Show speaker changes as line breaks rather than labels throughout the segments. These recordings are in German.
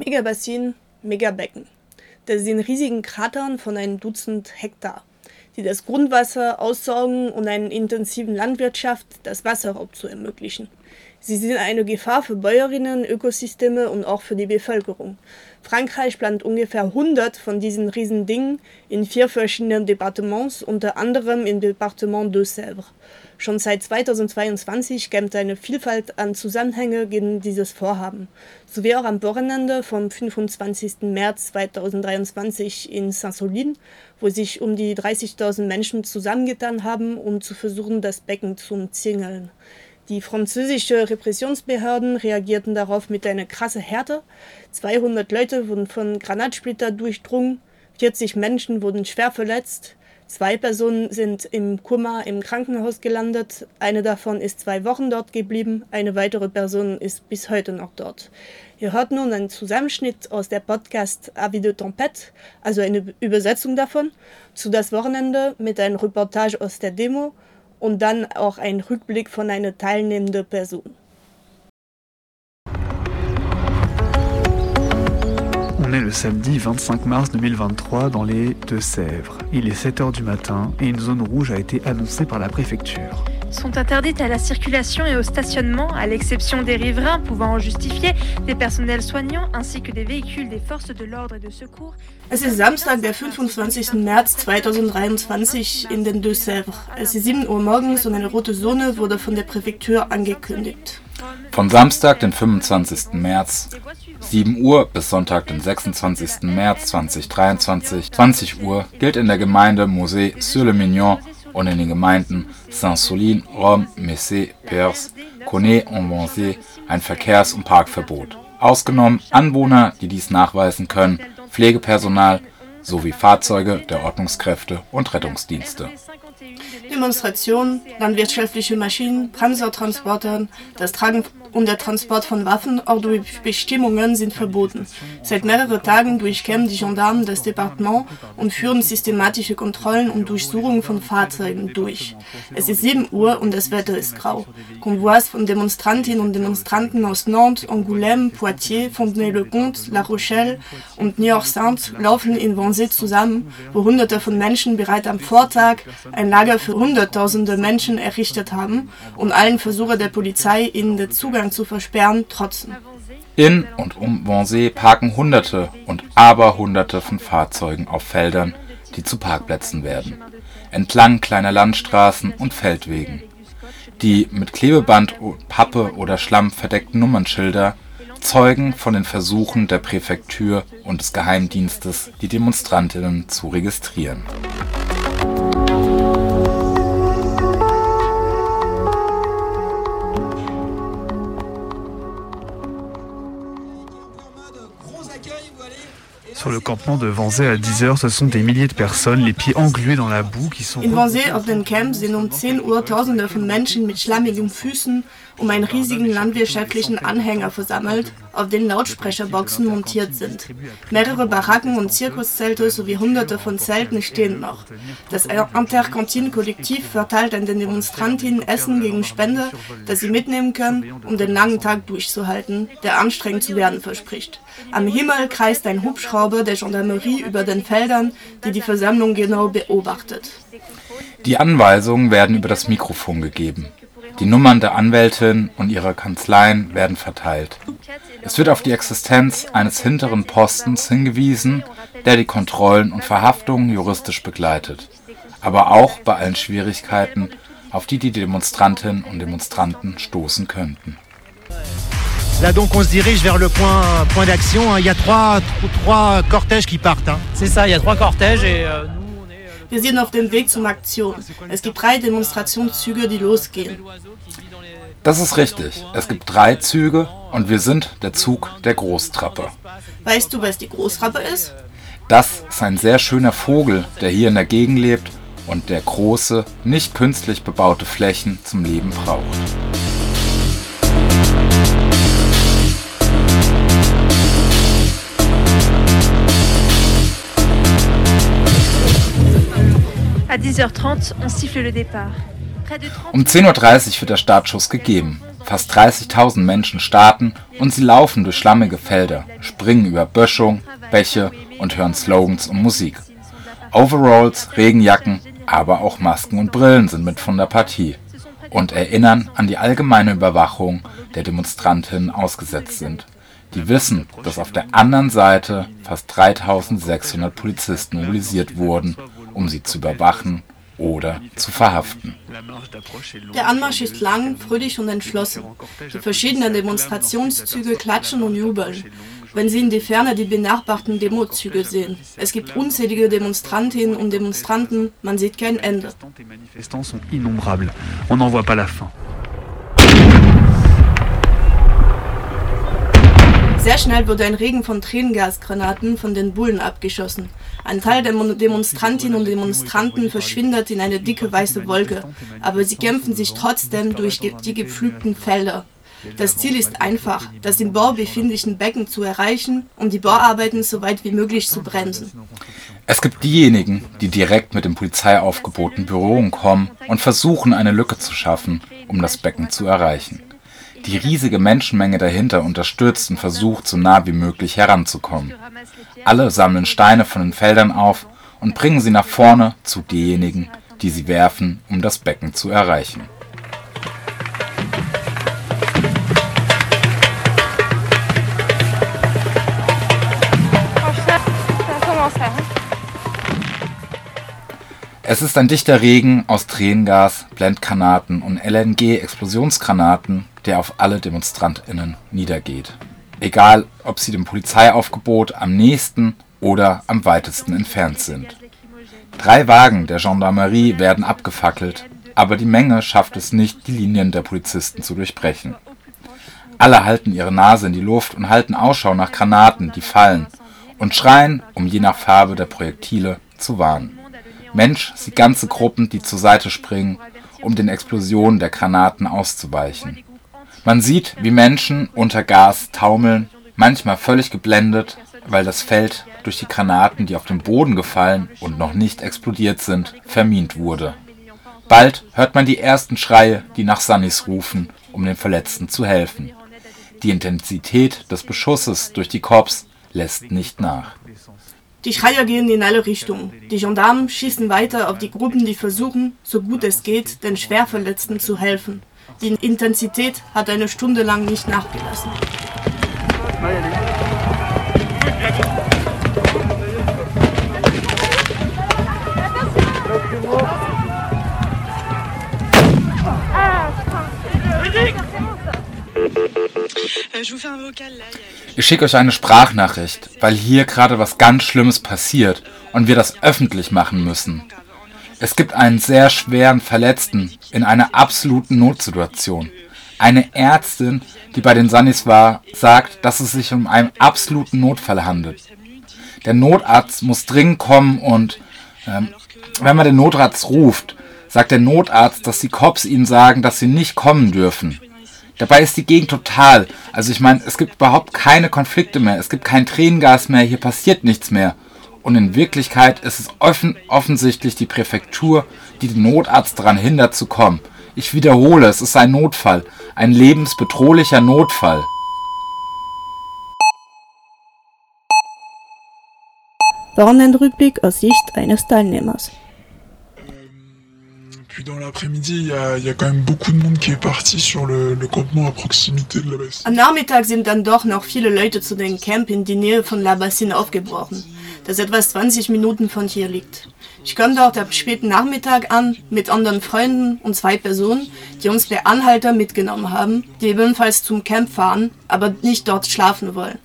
Megabassin, Megabecken. Das sind riesigen Kratern von einem Dutzend Hektar, die das Grundwasser aussaugen und einer intensiven Landwirtschaft das Wasserraub zu ermöglichen. Sie sind eine Gefahr für Bäuerinnen, Ökosysteme und auch für die Bevölkerung. Frankreich plant ungefähr 100 von diesen Riesendingen in vier verschiedenen Departements, unter anderem im Departement de Sèvres. Schon seit 2022 kämpft eine Vielfalt an Zusammenhänge gegen dieses Vorhaben, sowie auch am Wochenende vom 25. März 2023 in Saint-Solin, wo sich um die 30.000 Menschen zusammengetan haben, um zu versuchen, das Becken zu umzingeln. Die französische Repressionsbehörden reagierten darauf mit einer krassen Härte. 200 Leute wurden von Granatsplitter durchdrungen, 40 Menschen wurden schwer verletzt, zwei Personen sind im Kummer im Krankenhaus gelandet, eine davon ist zwei Wochen dort geblieben, eine weitere Person ist bis heute noch dort. Ihr hört nun einen Zusammenschnitt aus der Podcast Avis de Tempête, also eine Übersetzung davon, zu das Wochenende mit einer Reportage aus der Demo und dann auch ein Rückblick von einer teilnehmenden Person.
On est le samedi 25 mars 2023 dans les Deux-Sèvres. Il est 7h du matin et une zone rouge a été annoncée par la préfecture.
Sont interdites à la circulation et au stationnement, à l'exception des riverains pouvant en justifier, des personnels soignants ainsi que des véhicules des forces de l'ordre et de secours.
Es ist Samstag, der 25. März 2023 in den Deux-Sèvres. Es ist 7 Uhr morgens und eine rote Zone wurde von der Präfektur angekündigt.
Von Samstag, den 25. März, 7 Uhr bis Sonntag, den 26. März 2023, 20 Uhr, gilt in der Gemeinde Mosée-sur-le-Mignon und in den Gemeinden Saint-Solin, Rome, Messé, Perse, Conet und Vanzé ein Verkehrs- und Parkverbot. Ausgenommen Anwohner, die dies nachweisen können, Pflegepersonal sowie Fahrzeuge der Ordnungskräfte und Rettungsdienste.
Demonstrationen, landwirtschaftliche Maschinen, Panzertransportern, das Tragen und der Transport von Waffen auch durch Bestimmungen sind verboten. Seit mehreren Tagen durchkämmen die Gendarmen das Departement und führen systematische Kontrollen und Durchsuchungen von Fahrzeugen durch. Es ist 7 Uhr und das Wetter ist grau. Konvois von Demonstrantinnen und Demonstranten aus Nantes, Angoulême, Poitiers, Fontenay-le-Comte, La Rochelle und Niort-Sainte laufen in Wannsee zusammen, wo Hunderte von Menschen bereits am Vortag ein Lager für Hunderttausende Menschen errichtet haben und allen Versuche der Polizei, ihnen den Zugang zu versperren, trotzen.
In und um Wannsee parken Hunderte und Aberhunderte von Fahrzeugen auf Feldern, die zu Parkplätzen werden, entlang kleiner Landstraßen und Feldwegen. Die mit Klebeband, Pappe oder Schlamm verdeckten Nummernschilder zeugen von den Versuchen der Präfektur und des Geheimdienstes, die Demonstrantinnen zu registrieren.
Sur le campement de Wannsee à 10h, ce sont des milliers de personnes, les pieds englués dans la boue, qui sont...
In Wannsee auf dem Camp sind um 10 Uhr Tausende von Menschen mit schlammigen Füßen um einen riesigen landwirtschaftlichen Anhänger versammelt, auf den Lautsprecherboxen montiert sind. Mehrere Baracken und Zirkuszelte sowie hunderte von Zelten stehen noch. Das Intercantine-Kollektiv verteilt an den Demonstrantinnen Essen gegen Spende, das sie mitnehmen können, um den langen Tag durchzuhalten, der anstrengend zu werden verspricht. Am Himmel kreist ein Hubschrauber der Gendarmerie über den Feldern, die die Versammlung genau beobachtet.
Die Anweisungen werden über das Mikrofon gegeben. Die Nummern der Anwältin und ihrer Kanzleien werden verteilt. Es wird auf die Existenz eines hinteren Postens hingewiesen, der die Kontrollen und Verhaftungen juristisch begleitet, aber auch bei allen Schwierigkeiten, auf die die Demonstrantinnen und Demonstranten stoßen könnten.
Là donc on se dirige vers le point, point d'action. Il y a trois, trois cortèges qui partent.
C'est ça, il y a trois cortèges et
Wir sind auf dem Weg zum Aktion. Es gibt drei Demonstrationszüge, die losgehen.
Das ist richtig. Es gibt drei Züge und wir sind der Zug der Großtrappe.
Weißt du, was die Großrappe ist?
Das ist ein sehr schöner Vogel, der hier in der Gegend lebt und der große, nicht künstlich bebaute Flächen zum Leben braucht.
10h30, on siffle le départ. Près de 30
Um 10.30 Uhr wird der Startschuss gegeben. Fast 30.000 Menschen starten und sie laufen durch schlammige Felder, springen über Böschung, Bäche und hören Slogans und Musik. Overalls, Regenjacken, aber auch Masken und Brillen sind mit von der Partie und erinnern an die allgemeine Überwachung der Demonstrantinnen ausgesetzt sind. Die wissen, dass auf der anderen Seite fast 3600 Polizisten mobilisiert wurden, um sie zu überwachen oder zu verhaften.
Der Anmarsch ist lang, fröhlich und entschlossen. Die verschiedenen Demonstrationszüge klatschen und jubeln, wenn sie in die Ferne die benachbarten Demozüge sehen. Es gibt unzählige Demonstrantinnen und Demonstranten, man sieht kein Ende. Sehr schnell wurde ein Regen von Tränengasgranaten von den Bullen abgeschossen. Ein Teil der Demonstrantinnen und Demonstranten verschwindet in eine dicke weiße Wolke, aber sie kämpfen sich trotzdem durch die gepflügten Felder. Das Ziel ist einfach, das im Bau befindlichen Becken zu erreichen, um die Bauarbeiten so weit wie möglich zu bremsen.
Es gibt diejenigen, die direkt mit dem Polizeiaufgebot in Berührung kommen und versuchen, eine Lücke zu schaffen, um das Becken zu erreichen. Die riesige Menschenmenge dahinter unterstützt und versucht, so nah wie möglich heranzukommen. Alle sammeln Steine von den Feldern auf und bringen sie nach vorne zu denjenigen, die sie werfen, um das Becken zu erreichen. Es ist ein dichter Regen aus Tränengas, Blendgranaten und LNG-Explosionsgranaten, der auf alle DemonstrantInnen niedergeht. Egal, ob sie dem Polizeiaufgebot am nächsten oder am weitesten entfernt sind. Drei Wagen der Gendarmerie werden abgefackelt, aber die Menge schafft es nicht, die Linien der Polizisten zu durchbrechen. Alle halten ihre Nase in die Luft und halten Ausschau nach Granaten, die fallen, und schreien, um je nach Farbe der Projektile zu warnen. Mensch sieht ganze Gruppen, die zur Seite springen, um den Explosionen der Granaten auszuweichen. Man sieht, wie Menschen unter Gas taumeln, manchmal völlig geblendet, weil das Feld durch die Granaten, die auf den Boden gefallen und noch nicht explodiert sind, vermint wurde. Bald hört man die ersten Schreie, die nach Sunnis rufen, um den Verletzten zu helfen. Die Intensität des Beschusses durch die Korps lässt nicht nach.
Die Schreier gehen in alle Richtungen. Die Gendarmen schießen weiter auf die Gruppen, die versuchen, so gut es geht, den Schwerverletzten zu helfen. Die Intensität hat eine Stunde lang nicht nachgelassen.
Ich schicke euch eine Sprachnachricht, weil hier gerade was ganz Schlimmes passiert und wir das öffentlich machen müssen. Es gibt einen sehr schweren Verletzten in einer absoluten Notsituation. Eine Ärztin, die bei den Sunnis war, sagt, dass es sich um einen absoluten Notfall handelt. Der Notarzt muss dringend kommen und ähm, wenn man den Notarzt ruft, sagt der Notarzt, dass die Cops ihnen sagen, dass sie nicht kommen dürfen. Dabei ist die Gegend total. Also ich meine, es gibt überhaupt keine Konflikte mehr. Es gibt kein Tränengas mehr. Hier passiert nichts mehr. Und in Wirklichkeit ist es offen, offensichtlich die Präfektur, die den Notarzt daran hindert zu kommen. Ich wiederhole, es ist ein Notfall. Ein lebensbedrohlicher Notfall.
Wochenendrückblick aus Sicht eines Teilnehmers.
Puis dans l'après-midi, il y a, y a, quand même beaucoup de monde qui est parti sur le, le campement à proximité de la bassine.
Am Nachmittag sind dann doch noch viele Leute zu dem Camp in die Nähe von La Bassine aufgebrochen, das etwas 20 Minuten von hier liegt. Ich kam dort ab späten Nachmittag an mit anderen Freunden und zwei Personen, die uns per Anhalter mitgenommen haben, die ebenfalls zum Camp fahren, aber nicht dort schlafen wollen.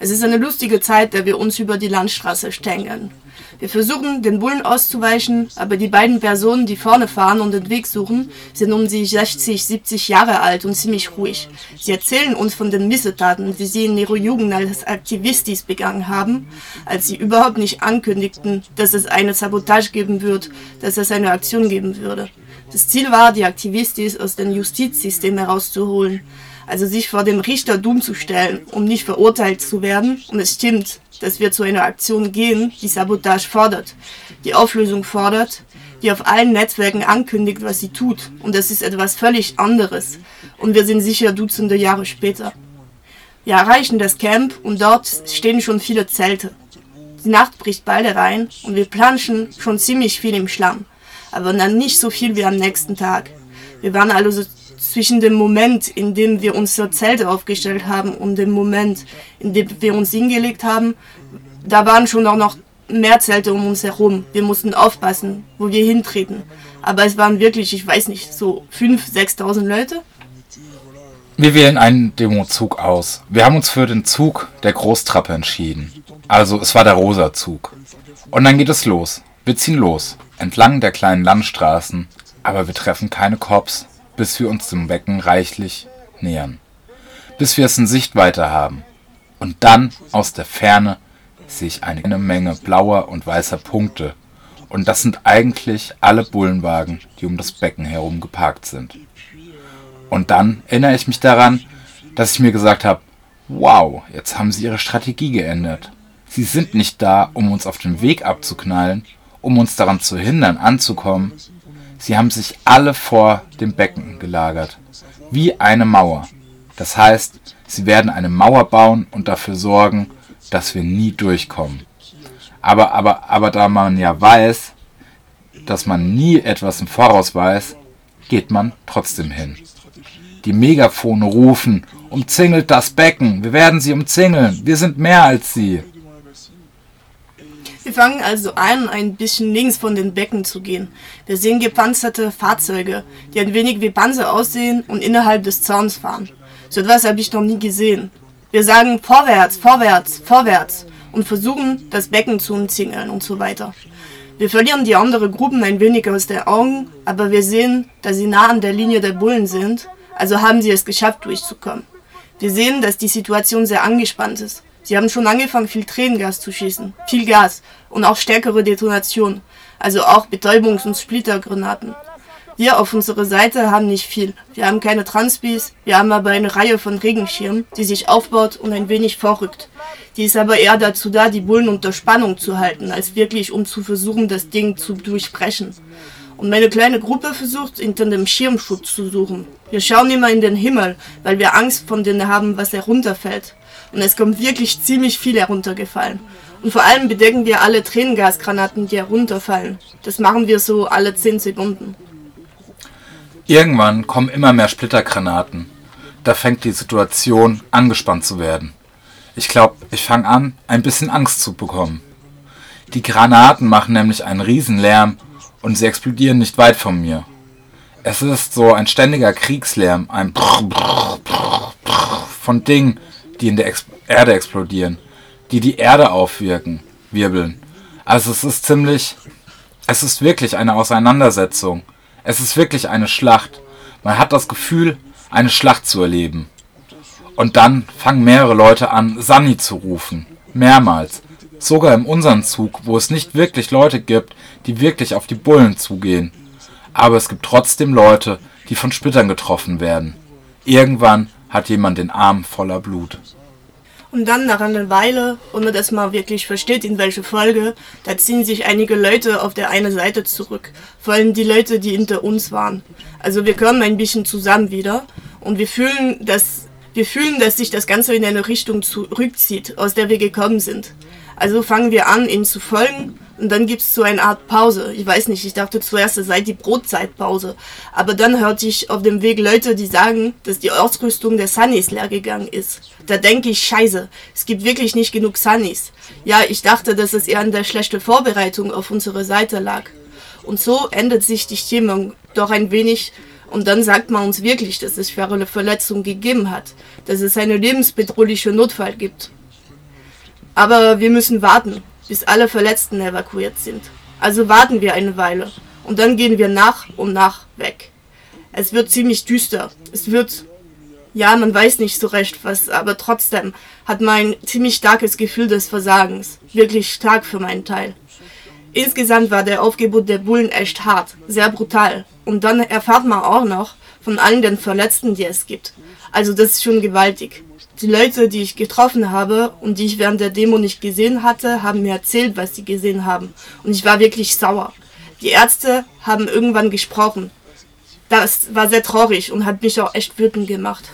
Es ist eine lustige Zeit, da wir uns über die Landstraße stängeln. Wir versuchen, den Bullen auszuweichen, aber die beiden Personen, die vorne fahren und den Weg suchen, sind um die 60, 70 Jahre alt und ziemlich ruhig. Sie erzählen uns von den Missetaten, die sie in ihrer Jugend als Aktivistis begangen haben, als sie überhaupt nicht ankündigten, dass es eine Sabotage geben wird, dass es eine Aktion geben würde. Das Ziel war, die Aktivistis aus dem Justizsystem herauszuholen, also sich vor dem Richter dumm zu stellen, um nicht verurteilt zu werden. Und es stimmt, dass wir zu einer Aktion gehen, die Sabotage fordert, die Auflösung fordert, die auf allen Netzwerken ankündigt, was sie tut. Und das ist etwas völlig anderes. Und wir sind sicher Dutzende Jahre später. Wir erreichen das Camp und dort stehen schon viele Zelte. Die Nacht bricht bald herein und wir planschen schon ziemlich viel im Schlamm, aber dann nicht so viel wie am nächsten Tag. Wir waren also zwischen dem Moment, in dem wir unsere Zelte aufgestellt haben und dem Moment, in dem wir uns hingelegt haben, da waren schon auch noch mehr Zelte um uns herum. Wir mussten aufpassen, wo wir hintreten. Aber es waren wirklich, ich weiß nicht, so 5.000, 6.000 Leute.
Wir wählen einen Demozug aus. Wir haben uns für den Zug der Großtrappe entschieden. Also es war der rosa Zug. Und dann geht es los. Wir ziehen los. Entlang der kleinen Landstraßen. Aber wir treffen keine Cops, bis wir uns dem Becken reichlich nähern. Bis wir es in Sichtweite haben. Und dann aus der Ferne sehe ich eine Menge blauer und weißer Punkte. Und das sind eigentlich alle Bullenwagen, die um das Becken herum geparkt sind. Und dann erinnere ich mich daran, dass ich mir gesagt habe, wow, jetzt haben sie ihre Strategie geändert. Sie sind nicht da, um uns auf den Weg abzuknallen, um uns daran zu hindern, anzukommen. Sie haben sich alle vor dem Becken gelagert, wie eine Mauer. Das heißt, sie werden eine Mauer bauen und dafür sorgen, dass wir nie durchkommen. Aber, aber, aber da man ja weiß, dass man nie etwas im Voraus weiß, geht man trotzdem hin. Die Megafone rufen, umzingelt das Becken, wir werden sie umzingeln, wir sind mehr als sie.
Wir fangen also an, ein bisschen links von den Becken zu gehen. Wir sehen gepanzerte Fahrzeuge, die ein wenig wie Panzer aussehen und innerhalb des Zauns fahren. So etwas habe ich noch nie gesehen. Wir sagen vorwärts, vorwärts, vorwärts und versuchen, das Becken zu umzingeln und so weiter. Wir verlieren die anderen Gruppen ein wenig aus den Augen, aber wir sehen, dass sie nah an der Linie der Bullen sind, also haben sie es geschafft, durchzukommen. Wir sehen, dass die Situation sehr angespannt ist. Sie haben schon angefangen, viel Tränengas zu schießen, viel Gas und auch stärkere Detonationen, also auch Betäubungs- und Splittergranaten. Wir auf unserer Seite haben nicht viel. Wir haben keine Transpis, wir haben aber eine Reihe von Regenschirmen, die sich aufbaut und ein wenig vorrückt. Die ist aber eher dazu da, die Bullen unter Spannung zu halten, als wirklich um zu versuchen, das Ding zu durchbrechen. Und meine kleine Gruppe versucht, hinter dem Schirmschutz zu suchen. Wir schauen immer in den Himmel, weil wir Angst von denen haben, was herunterfällt. Und es kommt wirklich ziemlich viel heruntergefallen. Und vor allem bedecken wir alle Tränengasgranaten, die herunterfallen. Das machen wir so alle 10 Sekunden.
Irgendwann kommen immer mehr Splittergranaten. Da fängt die Situation angespannt zu werden. Ich glaube, ich fange an, ein bisschen Angst zu bekommen. Die Granaten machen nämlich einen Riesenlärm und sie explodieren nicht weit von mir. Es ist so ein ständiger Kriegslärm, ein Brrr, Brrr, Brrr, von Dingen, die in der Ex Erde explodieren, die die Erde aufwirken, wirbeln. Also es ist ziemlich, es ist wirklich eine Auseinandersetzung. Es ist wirklich eine Schlacht. Man hat das Gefühl, eine Schlacht zu erleben. Und dann fangen mehrere Leute an, Sani zu rufen. Mehrmals. Sogar in unserem Zug, wo es nicht wirklich Leute gibt, die wirklich auf die Bullen zugehen. Aber es gibt trotzdem Leute, die von Splittern getroffen werden. Irgendwann hat jemand den Arm voller Blut.
Und dann nach einer Weile, ohne dass man wirklich versteht, in welche Folge, da ziehen sich einige Leute auf der einen Seite zurück. Vor allem die Leute, die hinter uns waren. Also wir kommen ein bisschen zusammen wieder und wir fühlen, dass, wir fühlen, dass sich das Ganze in eine Richtung zurückzieht, aus der wir gekommen sind. Also fangen wir an, ihnen zu folgen und dann gibt es so eine Art Pause. Ich weiß nicht, ich dachte zuerst, es sei die Brotzeitpause. Aber dann hörte ich auf dem Weg Leute, die sagen, dass die Ausrüstung der Sunnies leer gegangen ist. Da denke ich, scheiße, es gibt wirklich nicht genug Sunnies. Ja, ich dachte, dass es eher an der schlechten Vorbereitung auf unserer Seite lag. Und so ändert sich die Stimmung doch ein wenig und dann sagt man uns wirklich, dass es schwere Verletzungen gegeben hat, dass es einen lebensbedrohlichen Notfall gibt. Aber wir müssen warten, bis alle Verletzten evakuiert sind. Also warten wir eine Weile und dann gehen wir nach und nach weg. Es wird ziemlich düster. Es wird, ja, man weiß nicht so recht was, aber trotzdem hat man ein ziemlich starkes Gefühl des Versagens. Wirklich stark für meinen Teil. Insgesamt war der Aufgebot der Bullen echt hart, sehr brutal. Und dann erfahrt man auch noch von allen den Verletzten, die es gibt. Also das ist schon gewaltig. Die Leute, die ich getroffen habe und die ich während der Demo nicht gesehen hatte, haben mir erzählt, was sie gesehen haben. Und ich war wirklich sauer. Die Ärzte haben irgendwann gesprochen. Das war sehr traurig und hat mich auch echt wütend gemacht.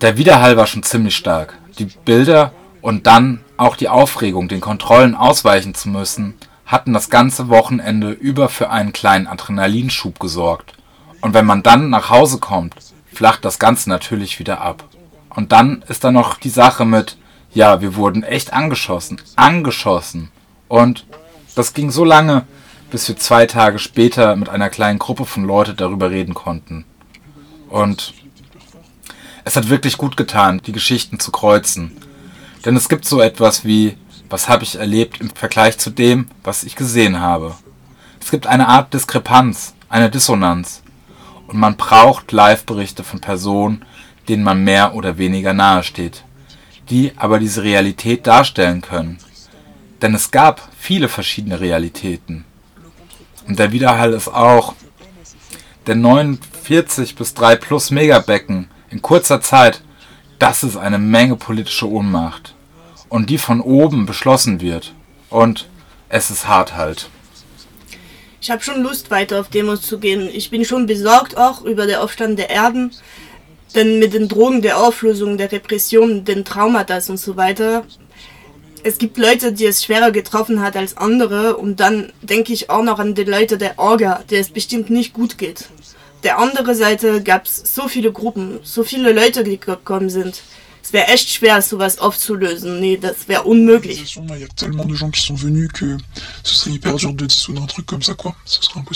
Der Widerhall war schon ziemlich stark. Die Bilder und dann auch die Aufregung, den Kontrollen ausweichen zu müssen, hatten das ganze Wochenende über für einen kleinen Adrenalinschub gesorgt. Und wenn man dann nach Hause kommt, flacht das Ganze natürlich wieder ab. Und dann ist da noch die Sache mit, ja, wir wurden echt angeschossen, angeschossen. Und das ging so lange, bis wir zwei Tage später mit einer kleinen Gruppe von Leuten darüber reden konnten. Und es hat wirklich gut getan, die Geschichten zu kreuzen. Denn es gibt so etwas wie, was habe ich erlebt im Vergleich zu dem, was ich gesehen habe. Es gibt eine Art Diskrepanz, eine Dissonanz. Und man braucht Live-Berichte von Personen, denen man mehr oder weniger nahe steht, die aber diese Realität darstellen können. Denn es gab viele verschiedene Realitäten. Und der Widerhall ist auch der 49 bis 3 plus Megabecken in kurzer Zeit, das ist eine Menge politische Ohnmacht. Und die von oben beschlossen wird. Und es ist hart halt.
Ich habe schon Lust, weiter auf Demos zu gehen. Ich bin schon besorgt auch über den Aufstand der Erden. Denn mit den Drogen der Auflösung, der Repression, den Traumata und so weiter, es gibt Leute, die es schwerer getroffen hat als andere und dann denke ich auch noch an die Leute der Orga, der es bestimmt nicht gut geht. Der andere Seite gab es so viele Gruppen, so viele Leute, die gekommen sind. Es wäre echt schwer, sowas aufzulösen. Nee, das wäre unmöglich.
Il y a tellement de gens qui sont venus que ce serait hyper dur de dissoudre un truc comme ça, quoi. Ce serait impossible.